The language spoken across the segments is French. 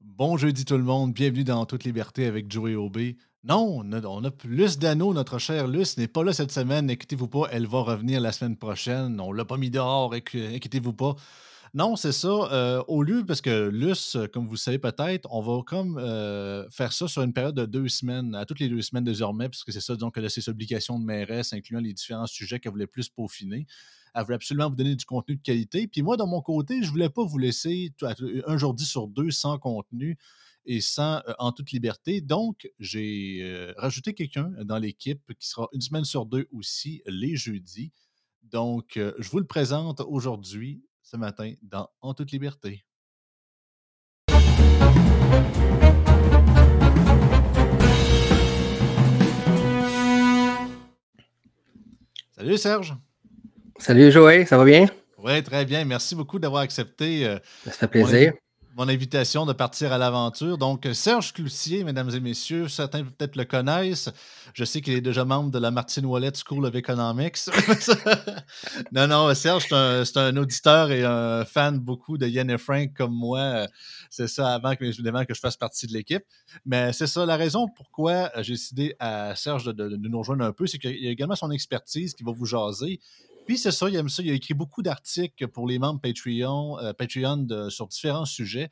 Bon jeudi tout le monde, bienvenue dans Toute Liberté avec Joey Aubé. Non, on a, Luce Dano, notre chère Luce, n'est pas là cette semaine, inquiétez-vous pas, elle va revenir la semaine prochaine. On l'a pas mis dehors, inqui- inquiétez-vous pas. Non, c'est ça. au lieu, parce que Luce, comme vous savez peut-être, on va comme faire ça sur une période de deux semaines, à toutes les deux semaines désormais, puisque c'est ça, donc, a ses obligations de mairesse, incluant les différents sujets qu'elle voulait plus peaufiner. Elle voulait absolument vous donner du contenu de qualité. Puis moi, de mon côté, je voulais pas vous laisser un jour sur deux sans contenu et sans en toute liberté. Donc, j'ai rajouté quelqu'un dans l'équipe qui sera une semaine sur deux aussi les jeudis. Donc, je vous le présente aujourd'hui, ce matin, dans En toute liberté. Salut Serge. Salut Joël, ça va bien? Oui, très bien. Merci beaucoup d'avoir accepté euh, Ça fait plaisir. Mon invitation de partir à l'aventure. Donc, euh, Serge Cloutier, mesdames et messieurs, certains peut-être le connaissent. Je sais qu'il est déjà membre de la Martine Wallet School of Economics. non, non, Serge, c'est un, auditeur et un fan beaucoup de Yann et Frank comme moi. C'est ça avant que, évidemment, que je fasse partie de l'équipe. Mais c'est ça, la raison pourquoi euh, j'ai décidé à Serge de, de- de nous rejoindre un peu, c'est qu'il y a également son expertise qui va vous jaser. Puis c'est ça, il aime ça. Il a écrit beaucoup d'articles pour les membres Patreon, euh, Patreon de- sur différents sujets.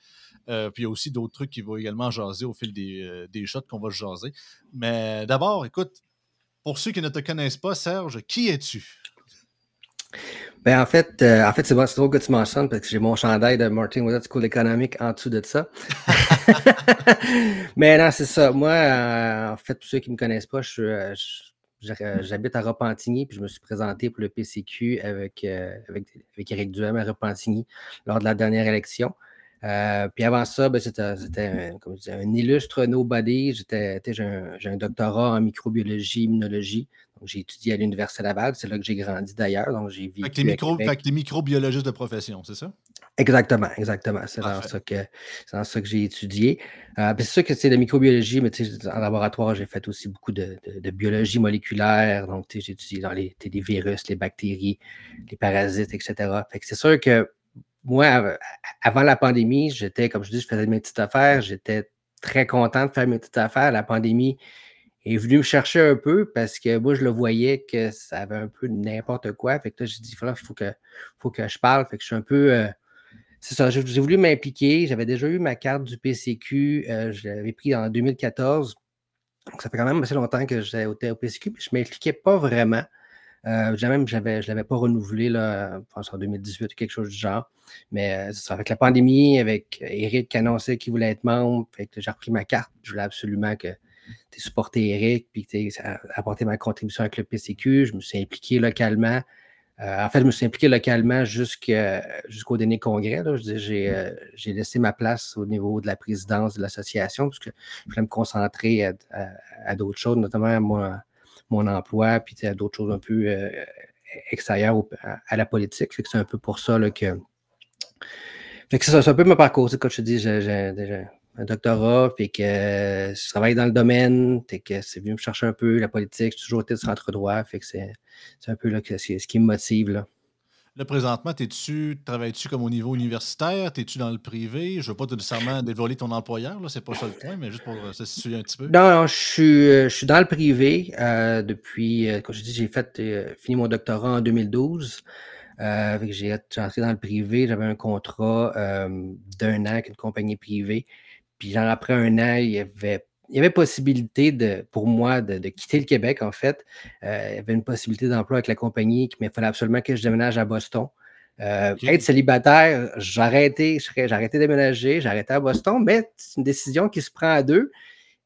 Euh, puis il y a aussi d'autres trucs qu'il va également jaser au fil des, euh, des shots qu'on va jaser. Mais d'abord, écoute, pour ceux qui ne te connaissent pas, Serge, qui es-tu? Ben, en fait, euh, en fait c'est bon, drôle que tu mentionnes parce que j'ai mon chandail de Martin Wizard School Economic en dessous de ça. Mais non, c'est ça. Moi, euh, en fait, pour ceux qui ne me connaissent pas, je suis, je- je- j'habite à Repentigny, puis je me suis présenté pour le PCQ avec, euh, avec, avec Éric Duhem à Repentigny lors de la dernière élection. Euh, puis avant ça, ben, c'était un, comme je disais, un illustre nobody. J'étais, j'ai un, doctorat en microbiologie, immunologie. Donc, j'ai étudié à l'Université Laval. C'est là que j'ai grandi d'ailleurs. Donc, j'ai Fait que vécu micro, fait que t'es microbiologiste de profession, c'est ça? Exactement, exactement. C'est dans ça que dans ça que j'ai étudié. Euh, c'est sûr que c'est de microbiologie, mais en laboratoire, j'ai fait aussi beaucoup de, de- de biologie moléculaire. Donc, j'ai étudié dans les, les virus, les bactéries, les parasites, etc. C'est sûr que moi, av- avant la pandémie, j'étais, comme je dis, je faisais mes petites affaires. J'étais très content de faire mes petites affaires. La pandémie est venue me chercher un peu parce que moi, je le voyais que ça avait un peu n'importe quoi. Fait que là, j'ai dit, il faut que, faut que je parle. Fait que je suis un peu. euh, c'est ça, j'ai voulu m'impliquer. J'avais déjà eu ma carte du PCQ. euh, je l'avais pris en 2014. Donc, ça fait quand même assez longtemps que j'étais au PCQ, puis je ne m'impliquais pas vraiment. Euh, même, je ne l'avais pas renouvelé là, pense en 2018 ou quelque chose du genre. Mais euh, ça, avec la pandémie, avec Eric qui annonçait qu'il voulait être membre, j'ai repris ma carte. Je voulais absolument que tu supporté Eric, puis tu apporter ma contribution avec le PCQ. Je me suis impliqué localement. Euh, en fait, je me suis impliqué localement jusqu'au dernier congrès. là. Je J'ai euh, j'ai laissé ma place au niveau de la présidence de l'association parce que je voulais me concentrer à, à- à d'autres choses, notamment à mon, mon emploi, puis à d'autres choses un peu euh, extérieures au- à, à la politique. Fait que c'est un peu pour ça là, que. Fait que c'est ça, un peu mon parcours. Comme je te dis, j'ai un doctorat, puis que je travaille dans le domaine, que c'est venu me chercher un peu la politique. J'ai toujours été de centre droit, fait que c'est un peu là, que ce qui me motive. Là. Là, présentement, t'es-tu, travailles-tu comme au niveau universitaire? T'es-tu dans le privé? Je veux pas nécessairement dévoiler ton employeur, là, c'est pas ça le point, mais juste pour euh, se situer un petit peu. Non, non, je suis, euh, je suis dans le privé euh, depuis, euh, comme je dis, j'ai fait euh, fini mon doctorat en 2012. Euh, fait que j'ai entré dans le privé, j'avais un contrat d'un an avec une compagnie privée. Puis genre, après un an, il y avait, il y avait possibilité de, pour moi de, de quitter le Québec, en fait. Euh, il y avait une possibilité d'emploi avec la compagnie, mais il fallait absolument que je déménage à Boston. Euh. Être célibataire, j'ai arrêté de déménager, arrêté à Boston, mais c'est une décision qui se prend à deux.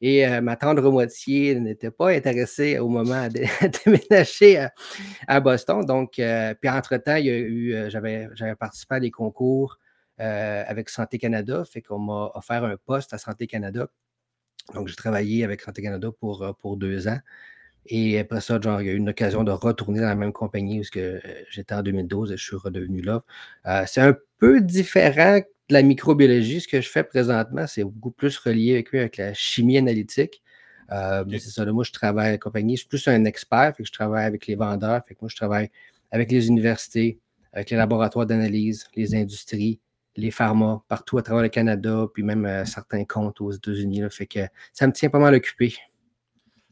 Et euh, ma tendre moitié n'était pas intéressée au moment de à déménager à, à Boston. Donc, puis entre-temps, il y a eu, j'avais participé à des concours euh, avec Santé Canada, fait qu'on m'a offert un poste à Santé Canada. Donc, j'ai travaillé avec Santé Canada pour, euh, pour deux ans. Et après ça, genre, il y a eu une occasion de retourner dans la même compagnie où euh, j'étais en 2012 et je suis redevenu là. Euh, c'est un peu différent de la microbiologie. Ce que je fais présentement, c'est beaucoup plus relié avec, avec la chimie analytique. Euh, mais Ok. c'est ça, là, moi, je travaille à la compagnie. Je suis plus un expert, fait que je travaille avec les vendeurs. Fait que moi, je travaille avec les universités, avec les laboratoires d'analyse, les industries, les pharma partout à travers le Canada, puis même certains comptes aux États-Unis. Fait que ça me tient pas mal occupé.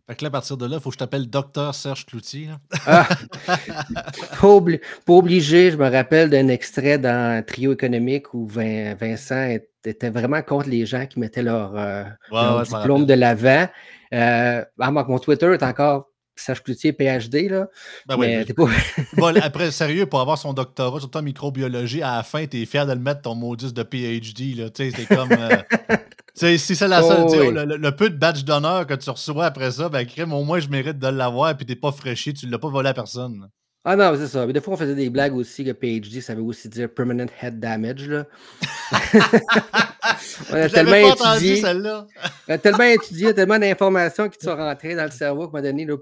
Fait que là, à partir de là, il faut que je t'appelle Docteur Serge Cloutier. Ah, pas, obligé. Je me rappelle d'un extrait dans Trio économique où Vincent était vraiment contre les gens qui mettaient leur, diplôme de l'avant. Euh, mon Twitter est encore Serge Cloutier, PhD, là. Ben mais pas... bon, après, sérieux, pour avoir son doctorat, surtout en microbiologie, à la fin, t'es fier de le mettre ton modus de PhD, là. Tu sais, c'est comme... Euh, si c'est la seule... Oh, le, peu de badge d'honneur que tu reçois après ça, ben, crème, au moins, je mérite de l'avoir, puis t'es pas fraîchi, tu l'as pas volé à personne. Ah non, c'est ça. Mais des fois, on faisait des blagues aussi que PhD, ça veut aussi dire Permanent Head Damage. Là. on a tellement étudié, celle-là. on a tellement étudié, tellement d'informations qui sont rentrées dans le cerveau qu'à un moment donné, là,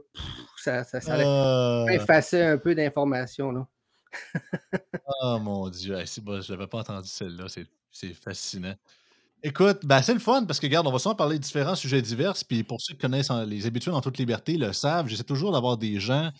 ça, ça, ça uh... effacer un peu d'informations. oh mon Dieu, bon, je n'avais pas entendu celle-là. C'est fascinant. Écoute, ben c'est le fun parce que, regarde, on va souvent parler de différents sujets divers. Puis pour ceux qui connaissent les habitudes en toute liberté, le savent, j'essaie toujours d'avoir des gens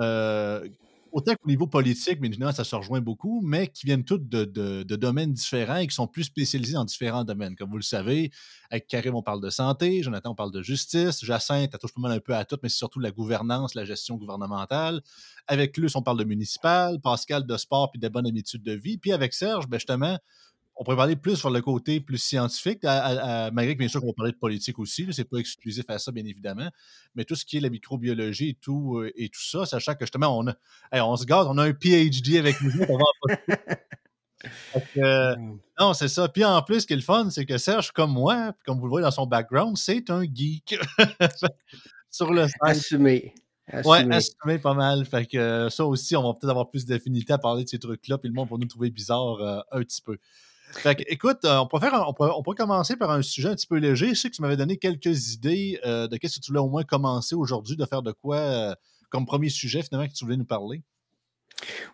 euh, autant qu'au niveau politique, mais évidemment, ça se rejoint beaucoup, mais qui viennent tous de, domaines différents et qui sont plus spécialisés dans différents domaines. Comme vous le savez, avec Karim, on parle de santé, Jonathan, on parle de justice, Jacinthe, elle touche pas mal un peu à tout, mais c'est surtout la gouvernance, la gestion gouvernementale. Avec Luce, on parle de municipal, Pascal de sport puis de bonnes habitudes de vie. Puis avec Serge, ben justement, on pourrait parler plus sur le côté plus scientifique, malgré que bien sûr qu'on parler de politique aussi, c'est pas exclusif à ça, bien évidemment, mais tout ce qui est la microbiologie et tout, euh, et tout ça, sachant que justement, on, a, on se garde, on a un PhD avec nous, on va non, c'est ça. Puis en plus, ce qui est le fun, c'est que Serge, comme moi, comme vous le voyez dans son background, c'est un geek. sur le site. Assumé. Ouais, assumé pas mal. Fait que euh, ça aussi, on va peut-être avoir plus d'affinité à parler de ces trucs-là, puis le monde va nous trouver bizarre euh, un petit peu. Fait écoute, euh, on, peut faire, on, peut, commencer par un sujet un petit peu léger. Je sais que tu m'avais donné quelques idées euh, de qu'est-ce que tu voulais au moins commencer aujourd'hui, de faire de quoi euh, comme premier sujet finalement que tu voulais nous parler.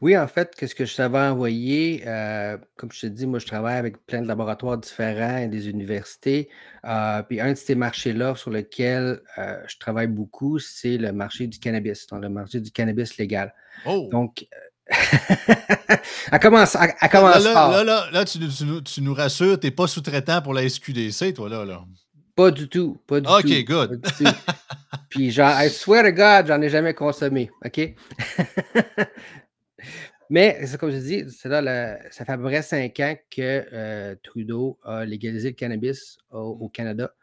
Oui, en fait, qu'est-ce que je t'avais envoyé, comme je te dis, moi je travaille avec plein de laboratoires différents et des universités. puis un de ces marchés-là sur lequel je travaille beaucoup, c'est le marché du cannabis, donc le marché du cannabis légal. Oh. Donc, elle commence, elle, commence là, là, là, tu, tu, nous rassures, tu n'es pas sous-traitant pour la SQDC, toi, là. là. Pas du tout. Pas du OK, good. Puis, genre, I swear to God, j'en ai jamais consommé. OK? Mais, comme je dis, là, ça fait à peu près cinq ans que euh, Trudeau a légalisé le cannabis au Canada.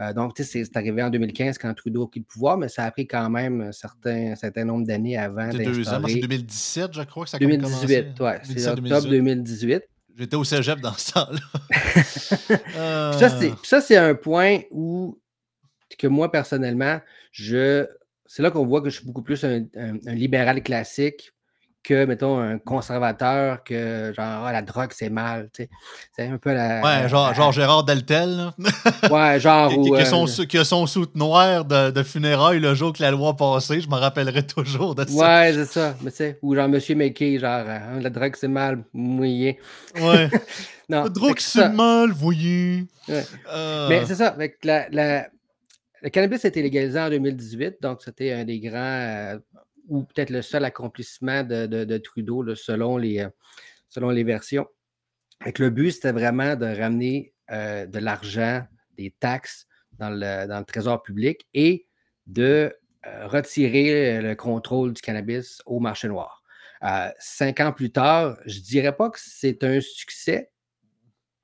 Euh, donc, tu sais, c'est arrivé en 2015 quand Trudeau a pris le pouvoir, mais ça a pris quand même un certain, certain nombre d'années avant d'instaurer... C'est 2017, je crois que ça a 2018, oui. C'est octobre 2018. J'étais au cégep dans ce temps-là. Ça, c'est un point où, que moi, personnellement, je... C'est là qu'on voit que je suis beaucoup plus un libéral classique que, mettons, un conservateur, que genre, ah, la drogue, c'est mal. C'est un peu la. Ouais, genre, genre Gérard Deltel. ouais, genre. qui, qui, son, qui, a son soute noir de, de, funérailles le jour que la loi a passé. Je me rappellerai toujours de ça. Ouais, c'est ça. Mais, sais ou genre Monsieur McKay, genre, hein, la drogue, c'est mal, mouillé. Ouais. non, la drogue, c'est mal, voyez. Ouais. Euh. Mais c'est ça. Avec la, la, le cannabis a été légalisé en 2018, donc c'était un des grands. Euh, ou peut-être le seul accomplissement de, Trudeau, selon, les, euh, selon les versions. le but, c'était vraiment de ramener euh, de l'argent, des taxes dans le, trésor public et de euh, retirer le contrôle du cannabis au marché noir. cinq ans plus tard, je ne dirais pas que c'est un succès.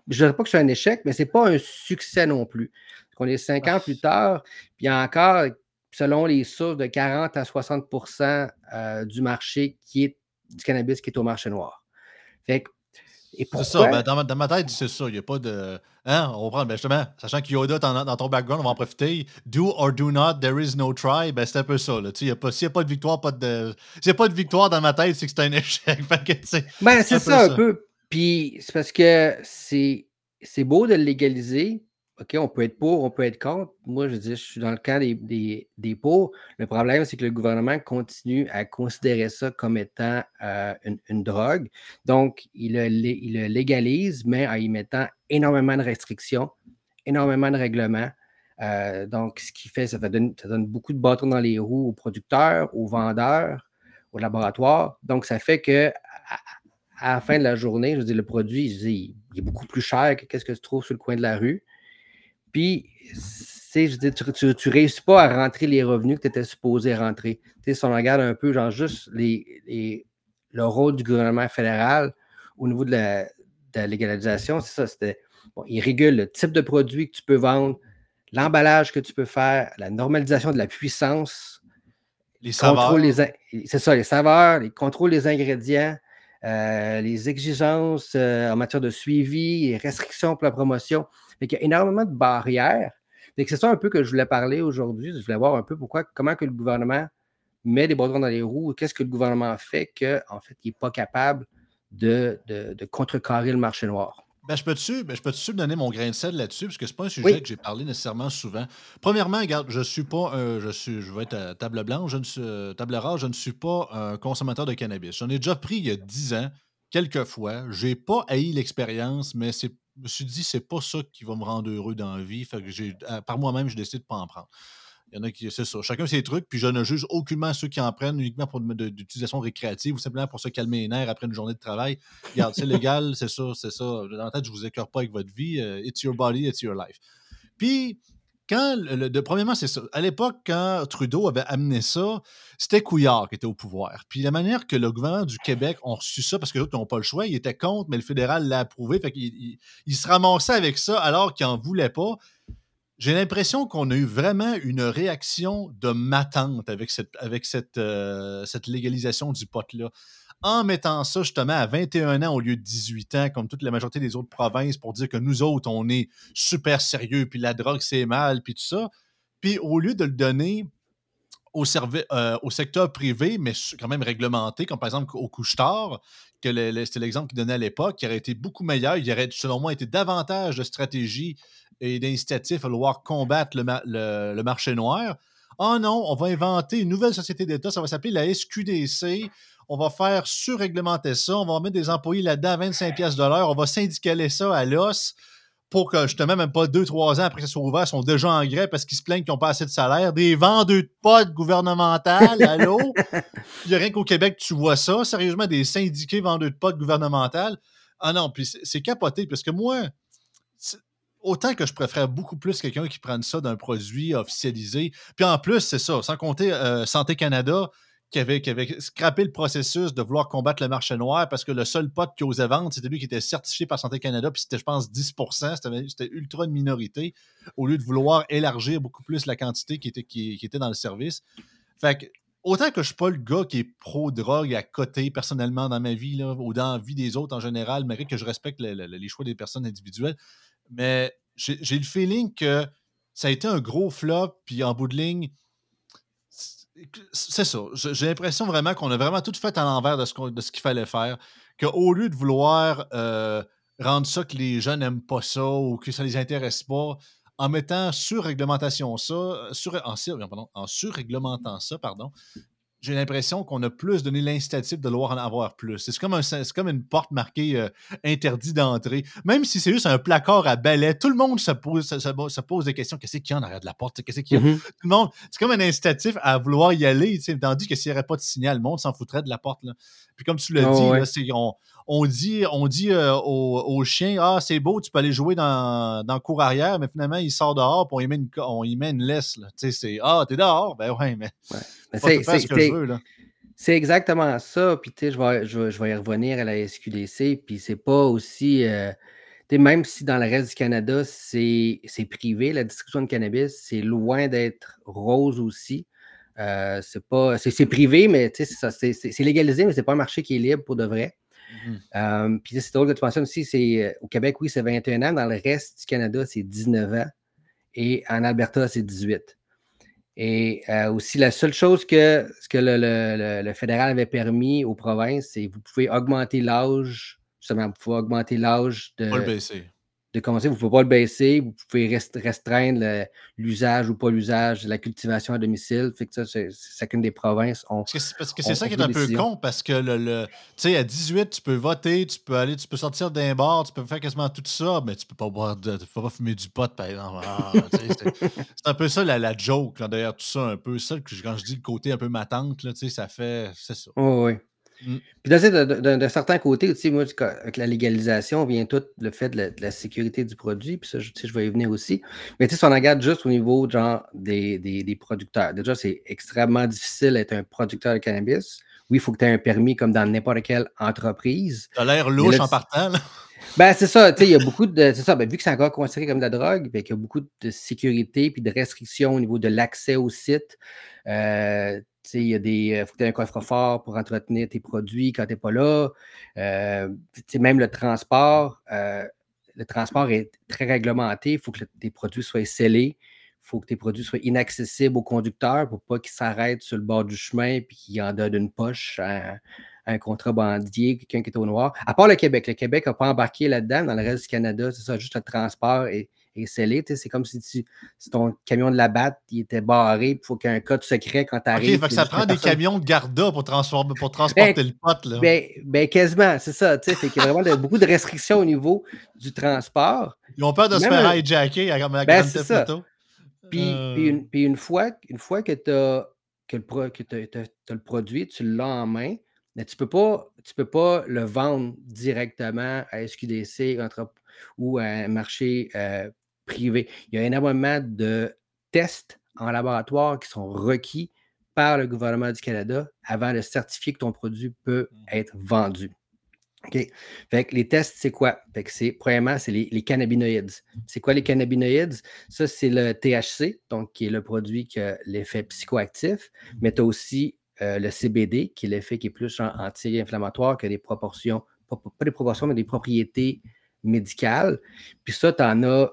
Je ne dirais pas que c'est un échec, mais ce n'est pas un succès non plus. On est cinq ans plus tard, puis il y a encore selon les sources, de 40 à 60% euh, du marché qui est du cannabis qui est au marché noir. Fait et C'est ça, ben, dans, ma, tête, c'est ça. Il n'y a pas de. Hein, on va prendre, ben justement, sachant qu'il y a dans, dans ton background, on va en profiter. Do or do not, there is no try. Ben, c'est un peu ça. S'il n'y a, a, pas de victoire, pas de. S'il n'y a pas de victoire dans ma tête, c'est que c'est un échec. ben, c'est ça, un peu. Puis c'est parce que c'est beau de le légaliser, OK, on peut être pour, on peut être contre. Moi, je dis, je suis dans le cas des, des, pour. Le problème, c'est que le gouvernement continue à considérer ça comme étant euh, une, drogue. Donc, il le, il légalise, mais en y mettant énormément de restrictions, énormément de règlements. Euh, donc, ce qui fait, ça, donne, ça donne beaucoup de bâtons dans les roues aux producteurs, aux vendeurs, aux laboratoires. Donc, ça fait que à la fin de la journée, je dire, le produit, il est beaucoup plus cher que ce que tu trouves sur le coin de la rue. Puis, je dis, tu ne réussis pas à rentrer les revenus que tu étais supposé rentrer. si on regarde un peu, genre juste les, le rôle du gouvernement fédéral au niveau de la, légalisation, c'est ça, c'était, bon, il régule le type de produit que tu peux vendre, l'emballage que tu peux faire, la normalisation de la puissance. Les saveurs. C'est ça, les saveurs, les contrôles des ingrédients, euh, les exigences euh, en matière de suivi, les restrictions pour la promotion. il y a énormément de barrières c'est ça un peu que je voulais parler aujourd'hui. Je voulais voir un peu pourquoi, comment que le gouvernement met des bâtons dans les roues, qu'est-ce que le gouvernement fait qu'en fait, il n'est pas capable de, contrecarrer le marché noir. Ben, je peux-tu ben, peux donner mon grain de sel là-dessus, parce que ce n'est pas un sujet que j'ai parlé nécessairement souvent. Premièrement, regarde, je suis pas je suis je vais être à table blanche, je ne suis euh, table rase, je ne suis pas un consommateur de cannabis. J'en ai déjà pris il y a 10 ans, quelques fois. Je n'ai pas haï l'expérience, mais c'est je me suis dit, c'est pas ça qui va me rendre heureux dans la vie. Fait que j'ai, par moi-même, je décide de pas en prendre. Il y en a qui, c'est ça. Chacun ses trucs, puis je ne juge aucunement ceux qui en prennent uniquement pour d'utilisation récréative ou simplement pour se calmer les nerfs après une journée de travail. Regarde, c'est légal, c'est ça, c'est ça. Dans la tête, je vous écœure pas avec votre vie. Euh, it's your body, it's your life. Puis, quand, le, premièrement, c'est ça. À l'époque, quand Trudeau avait amené ça, c'était Couillard qui était au pouvoir. Puis la manière que le gouvernement du Québec a reçu ça, parce que d'autres n'ont pas le choix, il était contre, mais le fédéral l'a approuvé. Fait qu'il il, se ramassait avec ça alors qu'il n'en voulait pas. J'ai l'impression qu'on a eu vraiment une réaction de matante avec cette, avec cette, euh, cette légalisation du pot-là en mettant ça justement à 21 ans au lieu de 18 ans, comme toute la majorité des autres provinces, pour dire que nous autres, on est super sérieux, puis la drogue, c'est mal, puis tout ça. Puis au lieu de le donner au, euh, au secteur privé, mais quand même réglementé, comme par exemple au couche-tard, que c'était l'exemple qu'il donnait à l'époque, qui aurait été beaucoup meilleur. Il y aurait, selon moi, été davantage de stratégie et d'incitatifs à vouloir combattre le, le, marché noir. Oh non, on va inventer une nouvelle société d'État, ça va s'appeler la SQDC on va faire surréglementer ça, on va mettre des employés là-dedans à 25 pièces de l'heure, on va syndicaler ça à l'os pour que justement, même pas deux, trois ans après que ça soit ouvert, ils sont déjà en grève parce qu'ils se plaignent qu'ils n'ont pas assez de salaire. Des vendeurs de potes gouvernementales, allô? Il n'y a rien qu'au Québec, tu vois ça. Sérieusement, des syndiqués vendeurs de potes gouvernementales. Ah non, puis c'est capoté parce que moi, autant que je préfère beaucoup plus quelqu'un qui prenne ça d'un produit officialisé. Puis en plus, c'est ça, sans compter euh, Santé Canada, qui avait, scrappé le processus de vouloir combattre le marché noir parce que le seul pote qui osait vendre, c'était lui qui était certifié par Santé Canada, puis c'était, je pense, 10% c'était ultra une minorité, au lieu de vouloir élargir beaucoup plus la quantité qui était, qui, était dans le service. Fait que, autant que je suis pas le gars qui est pro-drogue à côté personnellement dans ma vie, là, ou dans la vie des autres en général, malgré que je respecte les choix des personnes individuelles, mais j'ai, le feeling que ça a été un gros flop, puis en bout de ligne, c'est ça. J'ai l'impression vraiment qu'on a vraiment tout fait à l'envers de ce qu'il fallait faire. Qu'au lieu de vouloir euh, rendre ça que les gens n'aiment pas ça ou que ça ne les intéresse pas, en mettant sur réglementation ça, sur, en, en surréglementant ça, pardon, j'ai l'impression qu'on a plus donné l'incitatif de vouloir en avoir plus. C'est comme, un, comme une porte marquée euh, interdit d'entrée. Même si c'est juste un placard à balai, tout le monde se pose, se, pose des questions. Qu'est-ce qu'il y a en arrière de la porte? Qu'est-ce qu'il y a? Mm-hmm. Tout le monde, c'est comme un incitatif à vouloir y aller. Tandis que s'il n'y aurait pas de signal, le monde s'en foutrait de la porte. Là. Puis comme tu l'as oh, dit, on, dit, on dit euh, au, chien Ah, c'est beau, tu peux aller jouer dans, dans le cour arrière, mais finalement, il sort dehors, puis on y met une, on y met une laisse. C'est Ah, t'es dehors? Ben ouais, mais. c'est exactement ça. Puis, tu sais, je vais, je, vais y revenir à la SQDC. Puis, c'est pas aussi. Euh, même si dans le reste du Canada, c'est privé, la distribution de cannabis, c'est loin d'être rose aussi. Euh, c'est c'est privé, mais c'est légalisé, mais c'est pas un marché qui est libre pour de vrai. Mmh euh, puis c'est drôle que tu mentionnes aussi, c'est au Québec, oui, c'est 21 ans. Dans le reste du Canada, c'est 19 ans. Et en Alberta, c'est 18. Et euh, aussi, la seule chose que, ce que le, fédéral avait permis aux provinces, c'est que vous pouvez augmenter l'âge, justement, vous pouvez augmenter l'âge de. Pas le baisser de commencer. Vous ne pouvez pas le baisser. Vous pouvez restreindre l'usage ou pas l'usage la cultivation à domicile. Fait que ça, chacune des provinces. parce que c'est ça qui est un peu con, parce que le, tu sais, à 18, tu peux voter, tu peux aller, tu peux sortir d'un bar, tu peux faire quasiment tout ça, mais tu peux pas boire de, tu peux pas fumer du pot, par exemple. Ah, c'est un peu ça la, la joke, d'ailleurs, tout ça, un peu ça, quand je dis le côté un peu matante, là, ça fait. C'est ça. oui. Mmh. Puis d'un certain côté, tu sais, moi, avec la légalisation vient tout le fait de la, sécurité du produit, puis ça, je, je vais y venir aussi. Mais tu sais, si on regarde juste au niveau genre des, des, producteurs, déjà, c'est extrêmement difficile d'être un producteur de cannabis. Oui, il faut que tu aies un permis comme dans n'importe quelle entreprise. Ça a l'air louche en partant. Ben, c'est ça, tu sais, il y a beaucoup de. C'est ça, ben, vu que c'est encore considéré comme de la drogue, ben, il y a beaucoup de sécurité puis de restrictions au niveau de l'accès au site. Euh, il y a des. Euh, faut que tu aies un coffre-fort pour entretenir tes produits quand tu n'es pas là. Euh, même le transport, euh, le transport est très réglementé. Il faut que tes produits soient scellés. Il faut que tes produits soient inaccessibles aux conducteurs pour pas qu'ils s'arrêtent sur le bord du chemin et qu'ils en donnent une poche à, un contrebandier, quelqu'un qui est au noir. À part le Québec. Le Québec n'a pas embarqué là-dedans. Dans le reste du Canada, c'est ça, juste le transport et est scellé. C'est comme si, tu, ton camion de la batte il était barré, il faut qu'il y ait un code secret quand tu arrives. ça prend des camions de Garda pour, transformer, pour transporter ben, le pot. Là. Ben, ben, quasiment, c'est ça. Il y a vraiment beaucoup de restrictions au niveau du transport. Ils ont peur de se faire hijacker à la ben, grande ça. Puis, euh. puis, une, puis, une, fois, une fois que tu as, que le, que as, le produit, tu l'as en main, mais tu ne peux, pas, tu peux pas le vendre directement à SQDC ou à un marché euh, privé. Il y a énormément de tests en laboratoire qui sont requis par le gouvernement du Canada avant de certifier que ton produit peut mmh. être vendu. OK? Fait les tests, c'est quoi? Fait c'est, premièrement, c'est les, cannabinoïdes. C'est quoi les cannabinoïdes? Ça, c'est le THC, donc qui est le produit qui a l'effet psychoactif, mais tu as aussi euh, le CBD, qui est l'effet qui est plus anti-inflammatoire que des proportions, pas, des proportions, mais des propriétés médicales. Puis ça, tu en as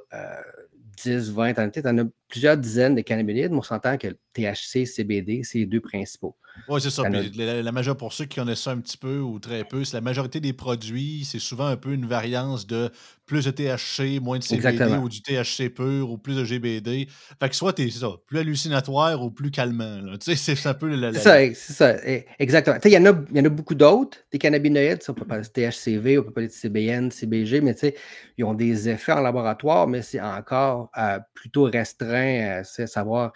10, 20, tu en as plusieurs dizaines de cannabinoïdes, mais on s'entend que le THC, CBD, c'est les deux principaux. Oui, c'est ça. la, la, majorité, pour ceux qui connaissent ça un petit peu ou très peu, c'est la majorité des produits, c'est souvent un peu une variance de plus de THC, moins de CBD ou du THC pur ou plus de GBD. Fait que soit t'es ça, plus hallucinatoire ou plus calmant. Tu sais, c'est un peu la. C'est ça, c'est ça. E, exactement. Il y, en a, y en a beaucoup d'autres, des cannabinoïdes. On peut parler de THCV, on peut parler de CBN, CBG, mais tu sais, ils ont des effets en laboratoire, mais c'est encore euh, plutôt restreint, euh, c'est savoir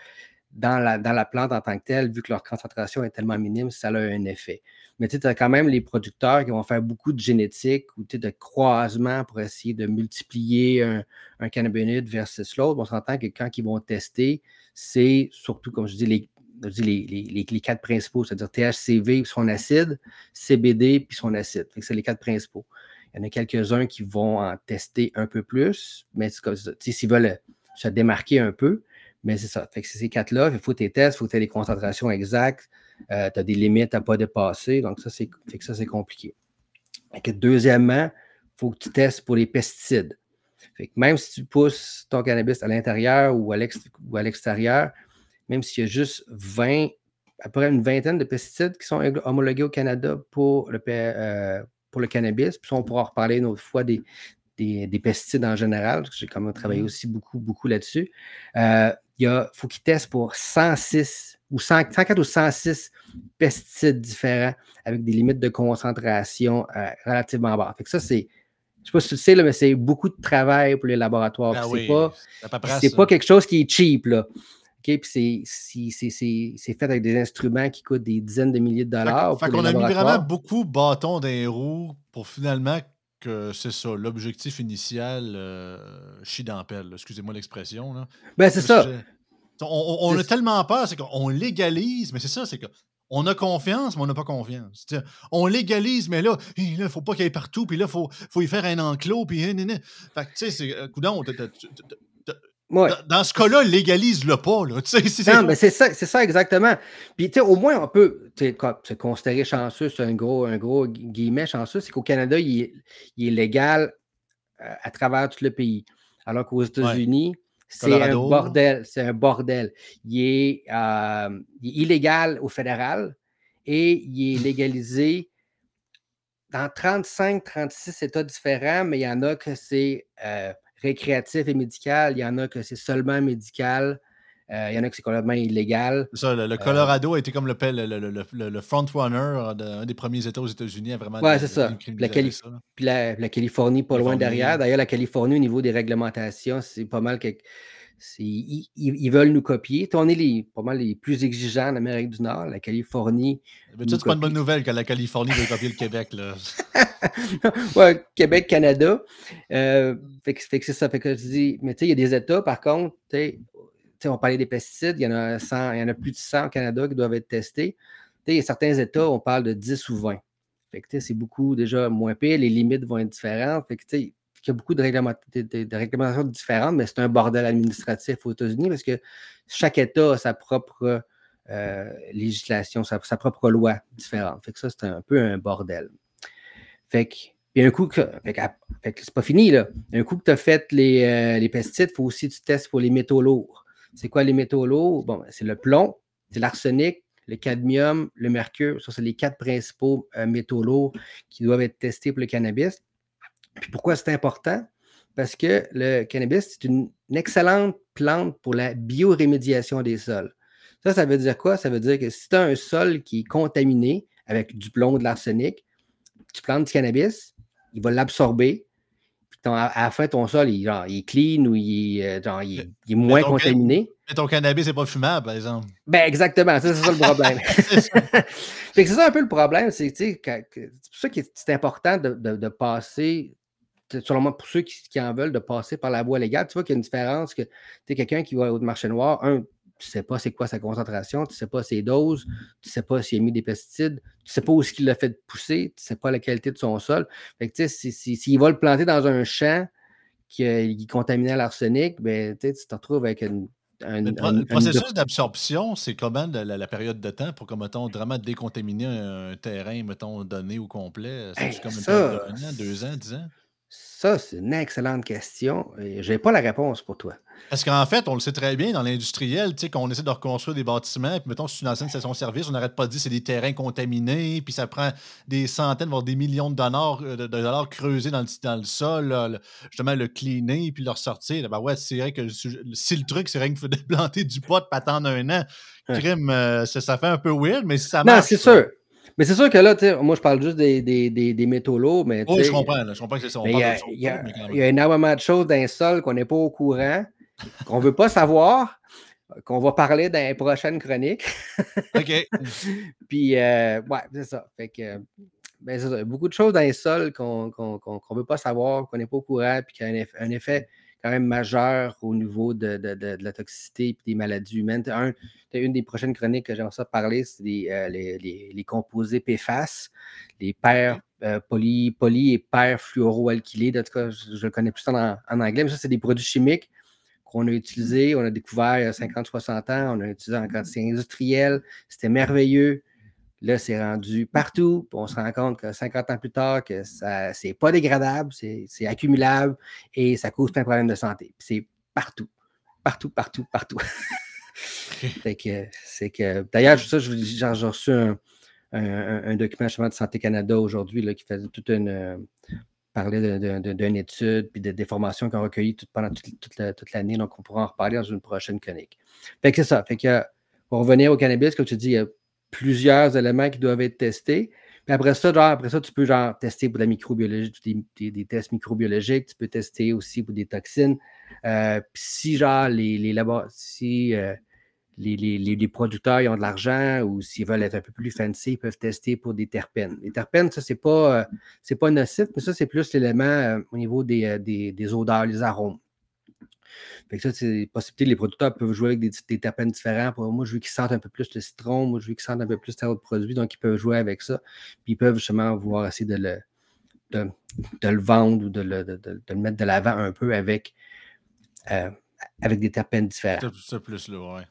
dans la, dans la plante en tant que telle, vu que leur concentration est tellement minime, ça a un effet. Mais tu as quand même les producteurs qui vont faire beaucoup de génétique ou de croisement pour essayer de multiplier un, un cannabinoïde versus l'autre. On s'entend que quand ils vont tester, c'est surtout, comme je dis, les, les, les, quatre principaux, c'est-à-dire THCV puis son acide, CBD puis son acide. C'est les quatre principaux. Il y en a quelques-uns qui vont en tester un peu plus, mais s'ils veulent se démarquer un peu, mais c'est ça. Fait que c'est ces quatre-là. Il faut tes tests, il faut que tu aies les concentrations exactes. Euh, tu as des limites à ne pas dépasser. Donc, ça, c'est ça, c'est compliqué. que, deuxièmement, il faut que tu testes pour les pesticides. Fait que même si tu pousses ton cannabis à l'intérieur ou à l'extérieur, même s'il y a juste 20, à peu près une vingtaine de pesticides qui sont homologués au Canada pour le, euh, pour le cannabis, puis on pourra reparler une autre fois des, des, pesticides en général, parce que j'ai quand même travaillé mmh. aussi beaucoup, beaucoup là-dessus. Euh, il faut qu'ils testent pour 106 ou 104 ou 106 pesticides différents avec des limites de concentration euh, relativement basses. ça, c'est, je ne sais pas si tu le sais, mais c'est beaucoup de travail pour les laboratoires. Ah c'est pas, pas quelque chose qui est cheap. Là. puis c'est, fait avec des instruments qui coûtent des dizaines de milliers de dollars. Fait, qu'on a mis vraiment beaucoup de bâtons dans les roues pour finalement que c'est ça, l'objectif initial euh, chie dans excusez-moi l'expression. Ben, c'est ça. On, a tellement peur, c'est qu'on légalise, mais c'est ça, c'est qu'on a confiance, mais on n'a pas confiance. on légalise, mais là, il ne faut pas qu'il y ait partout, puis là, il faut, faut y faire un enclos, puis... Fait que, tu sais, c'est... Euh, dans, ce cas-là, légalise-le pas. Là. Non, mais c'est ça, c'est ça exactement. Puis, au moins, on peut se considérer chanceux, c'est un gros, un gros guillemet chanceux, c'est qu'au Canada, il est, légal euh, à travers tout le pays. Alors qu'aux États-Unis, c'est un bordel. C'est un bordel. Il est, euh, il est, illégal au fédéral et il est légalisé dans 35, 36 États différents, mais il y en a que c'est euh, récréatif et médical. Il y en a que c'est seulement médical. Euh, il y en a que c'est complètement illégal. Ça, le, euh, Colorado a été comme le, le, le, front-runner d'un des premiers États aux États-Unis à vraiment. Oui, c'est ça. La, Puis la, Californie, pas loin derrière. D'ailleurs, la Californie, au niveau des réglementations, c'est pas mal que ils, veulent nous copier. on est les, pas mal les plus exigeants en Amérique du Nord, la Californie. Mais ça, c'est pas une bonne nouvelle que la Californie veut copier le Québec. Là. ouais, Québec, Canada. Euh, fait que, c'est ça. Fait que je dis, mais tu sais, il y a des États, par contre, tu sais, on parlait des pesticides, il y, en a 100, il y en a plus de 100 au Canada qui doivent être testés. Il y a certains États, on parle de 10 ou 20. Fait que, c'est beaucoup déjà moins pire, les limites vont être différentes. Fait que, il y a beaucoup de, réglementations différentes, mais c'est un bordel administratif aux États-Unis parce que chaque État a sa propre euh, législation, sa, propre loi différente. Fait que ça, c'est un peu un bordel. Fait que, puis un coup que, c'est pas fini, là. Un coup que tu as fait les, euh, les pesticides, il faut aussi que tu testes pour les métaux lourds. C'est quoi les métaux lourds? Bon, c'est le plomb, c'est l'arsenic, le cadmium, le mercure. Ça, c'est les quatre principaux euh, métaux lourds qui doivent être testés pour le cannabis. Puis pourquoi c'est important? Parce que le cannabis, c'est une, excellente plante pour la biorémédiation des sols. Ça, ça veut dire quoi? Ça veut dire que si tu as un sol qui est contaminé avec du plomb, de l'arsenic, tu plantes du cannabis, il va l'absorber. Puis à, la fin, ton sol, il, est clean ou il, est, euh, moins contaminé? Mais ton cannabis n'est pas fumable, par exemple. Ben exactement, c'est ça le problème. c'est ça un peu le problème. C'est pour ça que c'est important de passer selon pour ceux qui, en veulent, de passer par la voie légale, tu vois qu'il y a une différence que tu es quelqu'un qui va au marché noir, un, tu ne sais pas c'est quoi sa concentration, tu ne sais pas ses doses, tu ne sais pas s'il a mis des pesticides, tu ne sais pas où est-ce qu'il l'a fait pousser, tu ne sais pas la qualité de son sol. Fait que, s'il va le planter dans un champ qui, est contaminé à l'arsenic, ben, tu te retrouves avec une, un, le, processus d'absorption, c'est comment la, période de temps pour, comme, mettons, vraiment décontaminer un, terrain, mettons, donné au complet? C'est comme une période d'un an, deux ans, dix ans? Ça, c'est une excellente question. Je n'ai pas la réponse pour toi. Parce qu'en fait, on le sait très bien dans l'industriel, tu sais, qu'on essaie de reconstruire des bâtiments, puis mettons, si une ancienne station-service, on n'arrête pas de dire que c'est des terrains contaminés, puis ça prend des centaines, voire des millions de dollars, euh, de, dollars creusés dans le, dans le sol, justement le cleaner, puis le ressortir. Ben ouais, c'est vrai que si le truc, c'est rien qu'il faut planter du pot, pas attendre un an, crime, euh, ça, fait un peu weird, mais si ça marche. Non, c'est sûr. Mais c'est sûr que là, moi, je parle juste des, des, des, des métaux lourds. Mais, oui, je comprends. je comprends que c'est ça. Il y, a, y, y a énormément de choses dans le sol qu'on n'est pas au courant, qu'on ne veut pas savoir, qu'on va parler dans les prochaines chroniques. OK. Puis, euh, ouais, c'est ça. Fait que, ben, ça. Beaucoup de choses dans les sols qu'on ne veut pas savoir, qu'on n'est pas au courant, puis qui a un effet quand même majeur au niveau de, la toxicité et des maladies humaines. Un, une des prochaines chroniques que j'aimerais ça parler, c'est euh, les, composés PFAS, les pères euh, poly, poly, et pères fluoroalkylés. En tout cas, je, le connais plus en, anglais, mais ça, c'est des produits chimiques qu'on a utilisés, on a découvert il y a 50-60 ans, on a utilisé en quantité industrielle. C'était merveilleux. Là, c'est rendu partout. On se rend compte que 50 ans plus tard, que ça c'est pas dégradable, c'est accumulable et ça cause plein de problèmes de santé. C'est partout. Partout, partout, partout. que, c'est que. D'ailleurs, ça, j'ai reçu un, un, document de Santé Canada aujourd'hui qui faisait toute une. Euh, parlait d'une étude puis de, des formations qu'on a recueillies pendant toute, l'année. Donc, on pourra en reparler dans une prochaine chronique. Fait que c'est ça. Fait que pour revenir au cannabis, comme tu dis, il y a plusieurs éléments qui doivent être testés. Après ça, genre, après ça, tu peux genre tester pour la microbiologie, des, tests microbiologiques, tu peux tester aussi pour des toxines. Euh, si genre les, les si euh, les, les, producteurs ont de l'argent ou s'ils veulent être un peu plus fancy, ils peuvent tester pour des terpènes. Les terpènes, ça, c'est pas, euh, pas nocif, mais ça, c'est plus l'élément au niveau des, des, odeurs, les arômes. Fait que ça, c'est possibilité, les producteurs peuvent jouer avec des, des terpènes différents. Pour moi, je veux qu'ils sentent un peu plus le citron, moi, je veux qu'ils sentent un peu plus tel autre produit, donc ils peuvent jouer avec ça. Puis ils peuvent justement vouloir essayer de le, de, le vendre ou de le, de, de le, mettre de l'avant un peu avec, euh, avec des terpènes différents. C'est plus là, ouais.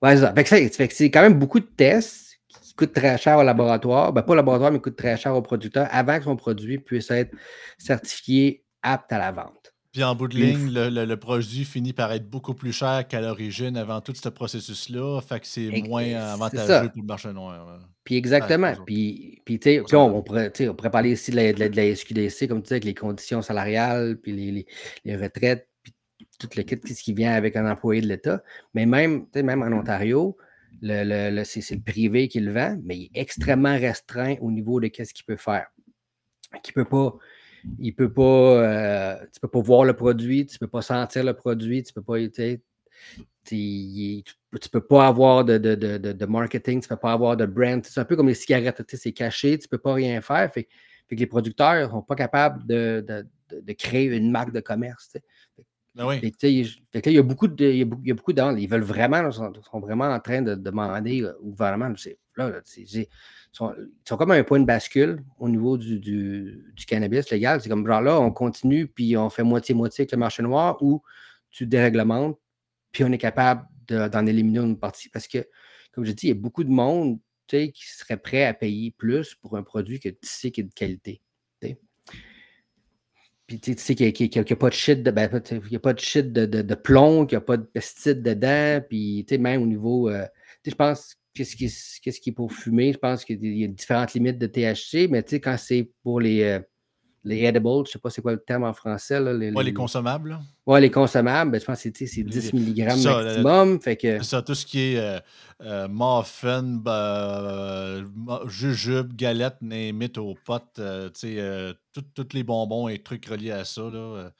Ouais, ça. Fait que c'est quand même beaucoup de tests qui coûtent très cher au laboratoire. Ben, pas au laboratoire, mais qui coûtent très cher au producteur avant que son produit puisse être certifié apte à la vente. Puis en bout de ligne, le, produit finit par être beaucoup plus cher qu'à l'origine avant tout ce processus-là. Fait que c'est moins avantageux pour le marché noir. Puis exactement. puis, puis, on, pourrait, on pourrait parler ici de la, de, la, SQDC, comme tu dis, avec les conditions salariales, puis les, les, retraites, puis tout le kit qui vient avec un employé de l'État. Mais même, même en Ontario, le, le, c'est le privé qui le vend, mais il est extrêmement restreint au niveau de ce qu'il peut faire. Qui ne peut pas il peut pas, euh, tu peux pas voir le produit, tu peux pas sentir le produit, tu peux pas, tu ne peux pas avoir de, de, de, de, marketing, tu ne peux pas avoir de brand. C'est un peu comme les cigarettes, c'est caché, tu ne peux pas rien faire. Fait, que les producteurs ne sont pas capables de, créer une marque de commerce. Ben oui. il y a beaucoup de, il y a beaucoup. Ils veulent vraiment, ils sont, vraiment en train de demander au gouvernement, ils, sont, comme un point de bascule au niveau du, du, cannabis légal. C'est comme genre là, on continue puis on fait moitié-moitié avec le marché noir ou tu déréglementes puis on est capable d'en éliminer une partie parce que, comme je dis, il y a beaucoup de monde qui serait prêt à payer plus pour un produit que tu sais qui est de qualité. Puis tu sais qu'il n'y a, pas de shit de, ben, a pas de, shit de, de, plomb, qu'il n'y a pas de pesticides dedans. Puis même au niveau. Euh, je pense qu'est-ce qui, est pour fumer, je pense qu'il y a différentes limites de THC, mais quand c'est pour les, euh, les edibles, je ne sais pas c'est quoi le terme en français. Là, les, les, consommables. Oui, les consommables, ben, je pense que c'est 10 mg maximum. fait que... Ça, tout ce qui est euh, euh muffin, bah, jujube, galette, némite aux potes, euh, euh tous les bonbons et trucs reliés à ça. Là,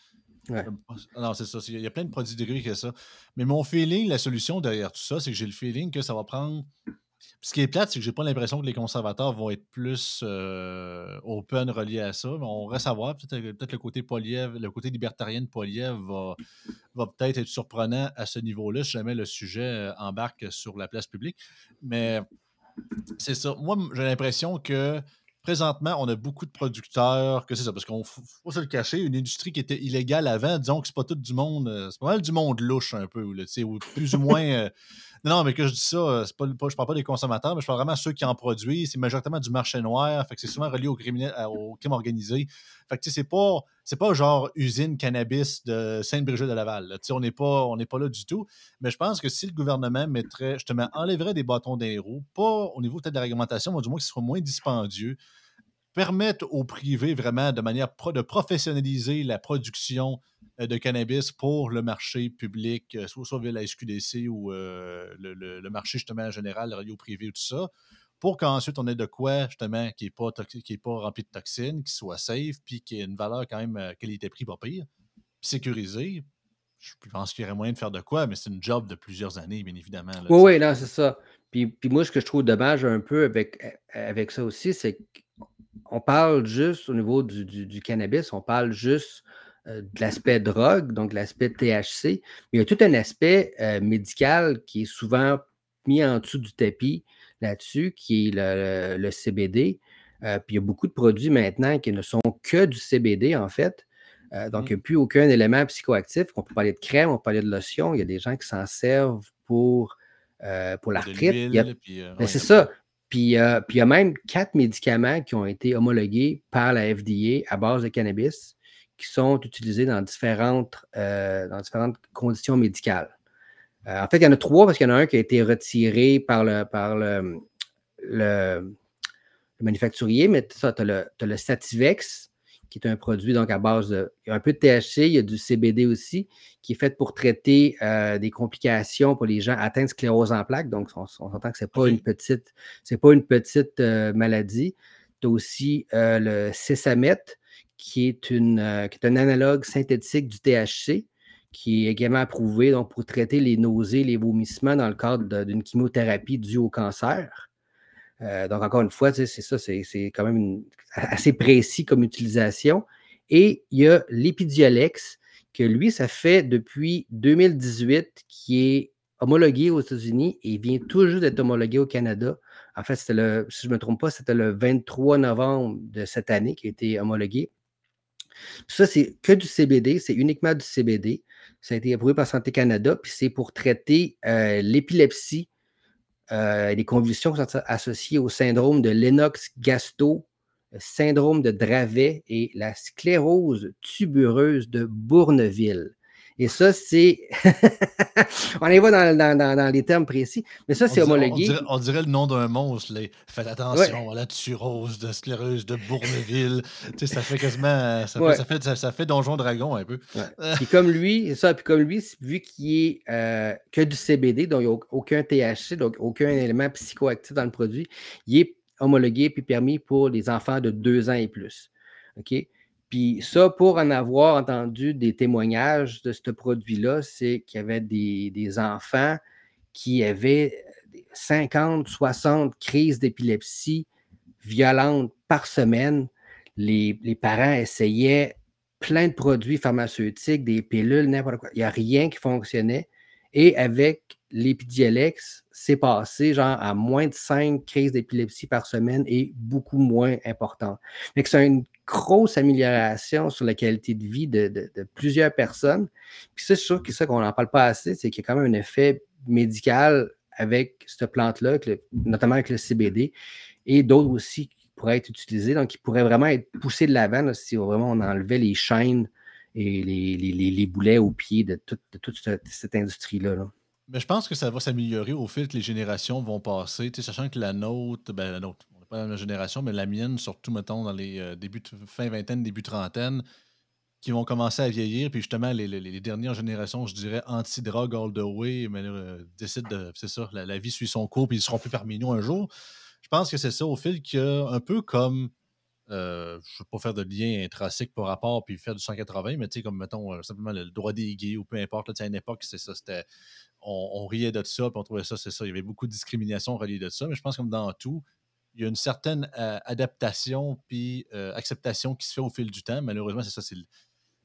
non, c'est ça. Il y a plein de produits dérivés que ça. Mais mon feeling, la solution derrière tout ça, c'est que j'ai le feeling que ça va prendre ce qui est plate, c'est que j'ai pas l'impression que les conservateurs vont être plus euh, open reliés à ça. Mais on reste à voir. Peut-être peut le côté Poliev, le côté libertarien de Poliev va, va peut-être être surprenant à ce niveau-là si jamais le sujet euh, embarque sur la place publique. Mais c'est ça. Moi, j'ai l'impression que présentement, on a beaucoup de producteurs, que c'est ça, parce qu'on faut se le cacher, une industrie qui était illégale avant, disons que c'est pas tout du monde, euh, c'est pas mal du monde louche un peu, ou plus ou moins. Non, mais que je dis ça, euh, c'est pas, je parle pas des consommateurs, mais je parle vraiment de ceux qui en produisent. C'est majoritairement du marché noir, fait que c'est souvent relié au, au crime organisé. Fait que c'est pas, c'est pas genre usine cannabis de Sainte-Brigitte de Laval. On n'est pas, on pas là du tout. Mais je pense que si le gouvernement mettrait, justement, enlèverait des bâtons des roues, pas au niveau peut-être de la réglementation, mais du moins que ce soit moins dispendieux, permettre au privé vraiment de manière de professionnaliser la production euh, de cannabis pour le marché public, euh, soit, soit via la SQDC ou euh, le, marché justement général, le radio privé, tout ça, pour qu'ensuite on ait de quoi justement qui n'est pas, qui pas rempli de toxines, qui soit safe, puis qui ait une valeur quand même qualité-prix pas pire, puis sécurisé. Je pense qu'il y aurait moyen de faire de quoi, mais c'est une job de plusieurs années, bien évidemment. oui, oui, non, c'est ça. Puis, puis, moi, ce que je trouve dommage un peu avec, avec ça aussi, c'est qu'on parle juste au niveau du cannabis, on parle juste euh, de l'aspect drogue, donc l'aspect THC, mais il y a tout un aspect euh, médical qui est souvent mis en dessous du tapis là-dessus, qui est le, CBD. Euh, puis il y a beaucoup de produits maintenant qui ne sont que du CBD, en fait. donc, il n'y a mmh. plus aucun élément psychoactif. On peut parler de crème, on peut parler de lotion. Il y a des gens qui s'en servent pour, pour l'arthrite. Ben, c'est ça. Puis, puis, il y a même quatre médicaments qui ont été homologués par la FDA à base de cannabis qui sont utilisés dans différentes, euh, dans différentes conditions médicales. Euh, en fait, il y en a trois parce qu'il y en a un qui a été retiré par le, par le, le, manufacturier, mais tu as, le, le Sativex, qui est un produit donc à base de. Il y a un peu de THC, il y a du CBD aussi, qui est fait pour traiter euh, des complications pour les gens atteints de sclérose en plaques. Donc, on, s'entend que ce n'est pas, une petite, pas une petite maladie. Tu as aussi le Sesamet, qui est, une, euh, qui est un analogue synthétique du THC, qui est également approuvé donc, pour traiter les nausées, les vomissements dans le cadre d'une chimiothérapie due au cancer. Euh, donc, encore une fois, c'est ça, c'est quand même assez précis comme utilisation. Et il y a l'Epidiolex, que lui, ça fait depuis 2018, qui est homologué aux États-Unis et vient toujours d'être homologué au Canada. En fait, le, si je ne me trompe pas, c'était le 23 novembre de cette année qui a été homologué. Ça, c'est que du CBD, c'est uniquement du CBD. Ça a été approuvé par Santé Canada, puis c'est pour traiter euh, l'épilepsie euh, les convulsions associées au syndrome de Lennox-Gastaut, le syndrome de Dravet et la sclérose tubereuse de Bourneville. Et ça, c'est. on y va dans, les termes précis, mais ça, c'est homologué. On dirait, le nom d'un monstre. Faites attention à la turose de scléreuse de Bourneville. tu sais, ça fait quasiment. Ça, fait, ça, fait, Donjon Dragon un peu. puis comme lui, ça, puis comme lui, vu qu'il est euh, que du CBD, donc il n'y a aucun THC, donc aucun élément psychoactif dans le produit, il est homologué puis permis pour les enfants de deux ans et plus. OK? Puis ça, pour en avoir entendu des témoignages de ce produit-là, c'est qu'il y avait des, enfants qui avaient 50, 60 crises d'épilepsie violentes par semaine. Les, parents essayaient plein de produits pharmaceutiques, des pilules, n'importe quoi. Il n'y a rien qui fonctionnait. Et avec l'Epidiolex, c'est passé genre à moins de 5 crises d'épilepsie par semaine et beaucoup moins important. C'est grosse amélioration sur la qualité de vie de, plusieurs personnes. Puis je trouve que ça qu'on n'en parle pas assez, c'est qu'il y a quand même un effet médical avec cette plante-là, notamment avec le CBD, et d'autres aussi qui pourraient être utilisés, donc qui pourraient vraiment être poussés de l'avant si vraiment on enlevait les chaînes et les, boulets au pied de, toute cette, industrie-là. Mais je pense que ça va s'améliorer au fil que les générations vont passer, sachant que la nôtre, ben la nôtre, pas la génération, mais la mienne, surtout, mettons, dans les euh, débuts fin vingtaine, début trentaine, qui vont commencer à vieillir, puis justement, les, dernières générations, je dirais, anti-drogue all the way, mais euh, décident de. C'est ça, la, vie suit son cours, puis ils seront plus parmi nous un jour. Je pense que c'est ça, au fil a un peu comme. Euh, je ne veux pas faire de lien intrinsèque par rapport puis faire du 180, mais tu sais, comme mettons euh, simplement le droit des gays ou peu importe. Là, à une époque, c'est ça, c'était. On, riait de ça, puis on trouvait ça, c'est ça. Il y avait beaucoup de discrimination reliée de ça, mais je pense que comme dans tout, il y a une certaine adaptation puis acceptation qui se fait au fil du temps. Malheureusement, c'est ça,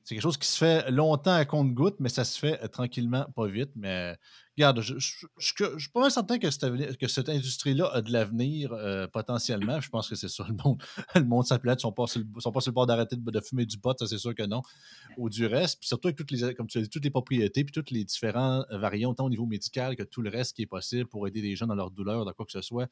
c'est quelque chose qui se fait longtemps à compte-goutte, mais ça se fait euh, tranquillement, pas vite. Mais regarde, je, suis pas mal certain que cette, que cette industrie-là a de l'avenir euh, potentiellement. Je pense que c'est ça. Le monde, le monde s'appelait, ils sont pas sur le, sont pas sur le bord d'arrêter de, fumer du pot, ça c'est sûr que non. Ou du reste. Puis surtout avec toutes les, comme tu as dit, toutes les propriétés, puis toutes les différents variants, tant au niveau médical que tout le reste qui est possible pour aider les gens dans leur douleur, dans quoi que ce soit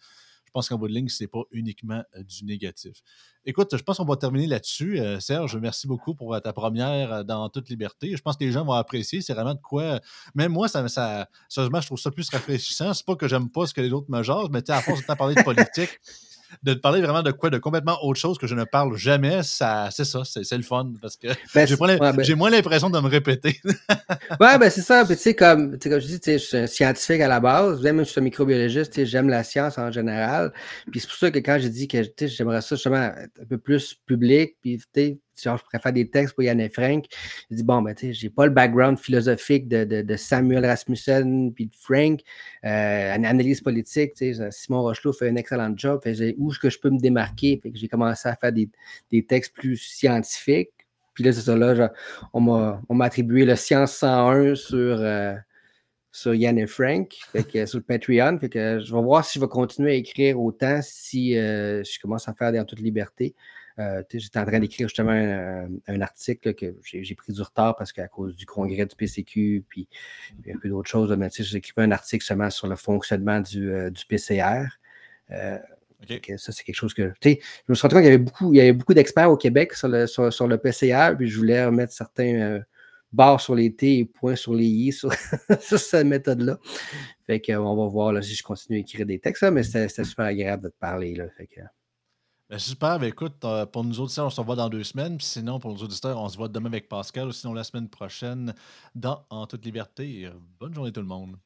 je pense qu'en bout de ligne, ce n'est pas uniquement euh, du négatif. Écoute, je pense qu'on va terminer là-dessus. Euh, Serge, merci beaucoup pour euh, ta première dans toute liberté. Je pense que les gens vont apprécier. C'est vraiment de quoi. Même moi, ça, sérieusement, je trouve ça plus rafraîchissant. C'est pas que j'aime pas ce que les autres me jasent, mais à force de parler de politique, de parler vraiment de quoi, de complètement autre chose que je ne parle jamais, ça, c'est ça, c'est, le fun parce que ben, ben j'ai, moins l'impression de me répéter. ouais, ben c'est ça. Puis, tu sais, comme, comme je dis, je suis un scientifique à la base, même je suis un microbiologiste, j'aime la science en général. Puis c'est pour ça que quand j'ai dit que j'aimerais ça justement un peu plus public, puis je préfère des textes pour Yann et Frank. Je dis, bon, ben, tu sais, j'ai pas le background philosophique de, de, Samuel Rasmussen puis de Frank. Euh, analyse politique, tu sais, Simon Rochelot fait un excellent job. Où est-ce que je peux me démarquer? J'ai commencé à faire des, des, textes plus scientifiques. Puis là, c'est ça, on m'a attribué le Science 101 sur, euh, sur Yann et Frank, que, sur le Patreon. Que je vais voir si je vais continuer à écrire autant si euh, je commence à faire des en toute liberté. Euh, j'étais en train d'écrire justement un, article que j'ai pris du retard parce qu'à cause du congrès du PCQ, puis, un peu d'autres choses, mais j'ai écrit un article justement sur le fonctionnement du, euh, PCR. Euh, ça, c'est quelque chose que. Je me suis rendu compte qu'il y avait beaucoup, il y avait beaucoup d'experts au Québec sur le, sur, le PCR, puis je voulais remettre certains barres sur les T et points sur les I sur, cette méthode-là. Fait qu'on va voir là, si je continue à écrire des textes, mais c'était super agréable de te parler. Là, fait que, ben, super, ben, écoute, euh, pour nous auditeurs, on se revoit dans deux semaines. Sinon, pour nos auditeurs, on se voit demain avec Pascal ou sinon la semaine prochaine dans En toute liberté. Bonne journée tout le monde.